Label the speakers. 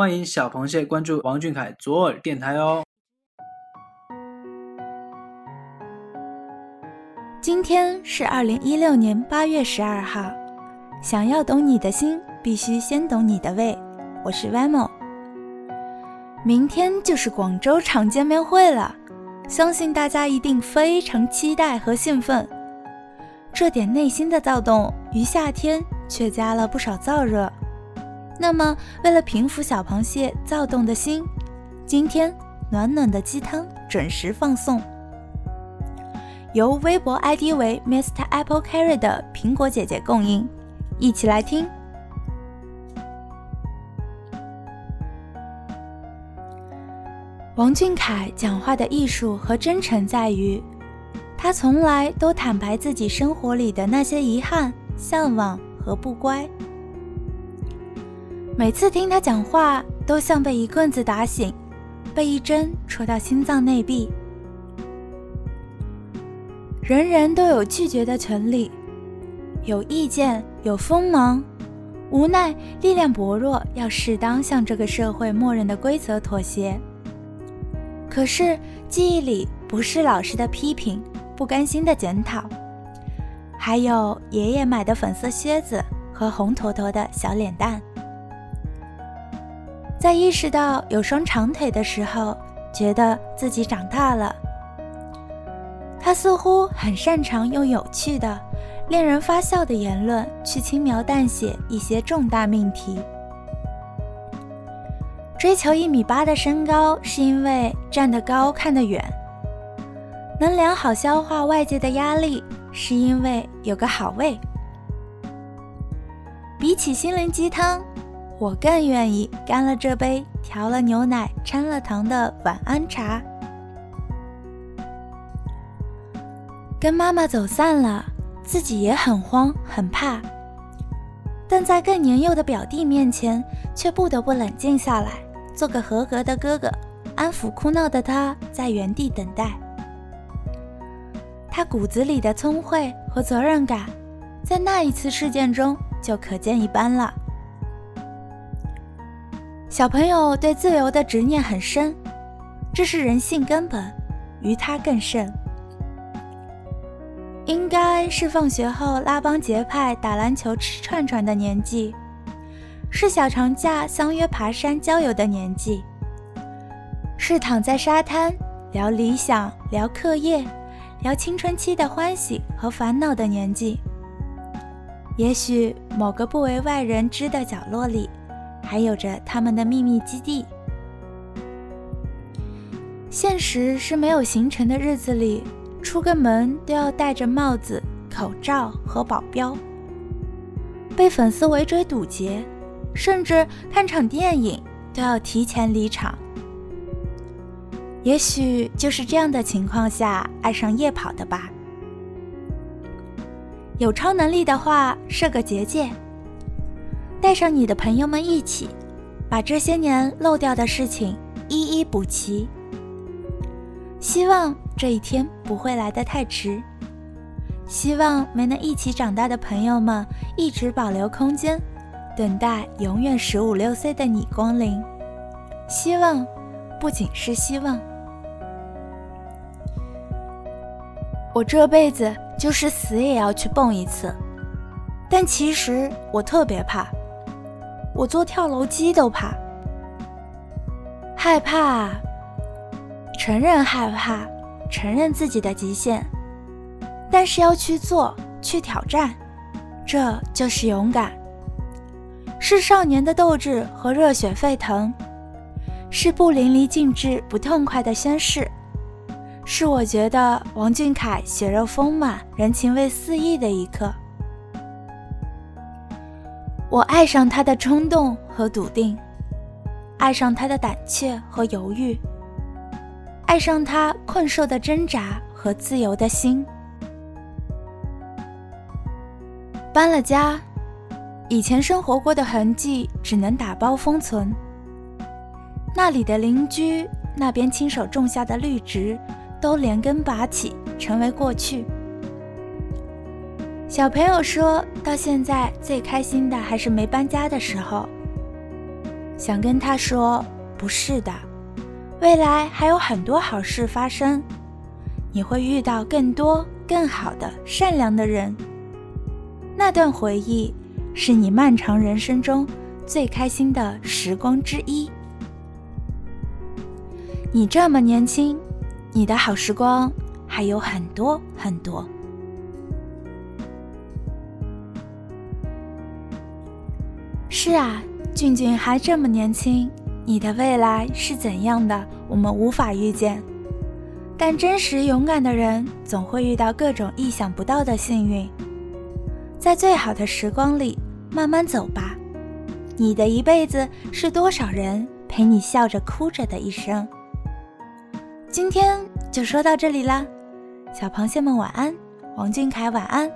Speaker 1: 欢迎小螃蟹关注王俊凯左耳电台哦。
Speaker 2: 今天是二零一六年八月十二号。想要懂你的心，必须先懂你的胃。我是 Vamo。明天就是广州场见面会了，相信大家一定非常期待和兴奋。这点内心的躁动，于夏天却加了不少燥热。那么，为了平复小螃蟹躁动的心，今天暖暖的鸡汤准时放送。由微博 ID 为 Mr Apple Carry 的苹果姐姐供应，一起来听。王俊凯讲话的艺术和真诚在于，他从来都坦白自己生活里的那些遗憾、向往和不乖。每次听他讲话，都像被一棍子打醒，被一针戳到心脏内壁。人人都有拒绝的权利，有意见，有锋芒，无奈力量薄弱，要适当向这个社会默认的规则妥协。可是记忆里不是老师的批评，不甘心的检讨，还有爷爷买的粉色靴子和红坨坨的小脸蛋。在意识到有双长腿的时候，觉得自己长大了。他似乎很擅长用有趣的、令人发笑的言论去轻描淡写一些重大命题。追求一米八的身高，是因为站得高看得远；能良好消化外界的压力，是因为有个好胃。比起心灵鸡汤。我更愿意干了这杯调了牛奶掺了糖的晚安茶。跟妈妈走散了，自己也很慌很怕，但在更年幼的表弟面前，却不得不冷静下来，做个合格的哥哥，安抚哭闹的他，在原地等待。他骨子里的聪慧和责任感，在那一次事件中就可见一斑了。小朋友对自由的执念很深，这是人性根本，于他更甚。应该是放学后拉帮结派打篮球、吃串串的年纪，是小长假相约爬山郊游的年纪，是躺在沙滩聊理想、聊课业、聊青春期的欢喜和烦恼的年纪。也许某个不为外人知的角落里。还有着他们的秘密基地。现实是没有行程的日子里，出个门都要戴着帽子、口罩和保镖，被粉丝围追堵截，甚至看场电影都要提前离场。也许就是这样的情况下爱上夜跑的吧。有超能力的话，设个结界。带上你的朋友们一起，把这些年漏掉的事情一一补齐。希望这一天不会来得太迟。希望没能一起长大的朋友们一直保留空间，等待永远十五六岁的你光临。希望不仅是希望，我这辈子就是死也要去蹦一次。但其实我特别怕。我做跳楼机都怕，害怕，承认害怕，承认自己的极限，但是要去做，去挑战，这就是勇敢，是少年的斗志和热血沸腾，是不淋漓尽致不痛快的宣誓，是我觉得王俊凯血肉丰满、人情味四溢的一刻。我爱上他的冲动和笃定，爱上他的胆怯和犹豫，爱上他困兽的挣扎和自由的心。搬了家，以前生活过的痕迹只能打包封存。那里的邻居，那边亲手种下的绿植，都连根拔起，成为过去。小朋友说到现在最开心的还是没搬家的时候。想跟他说：“不是的，未来还有很多好事发生，你会遇到更多更好的善良的人。那段回忆是你漫长人生中最开心的时光之一。你这么年轻，你的好时光还有很多很多。”是啊，俊俊还这么年轻，你的未来是怎样的，我们无法预见。但真实勇敢的人总会遇到各种意想不到的幸运。在最好的时光里慢慢走吧，你的一辈子是多少人陪你笑着哭着的一生。今天就说到这里啦，小螃蟹们晚安，王俊凯晚安。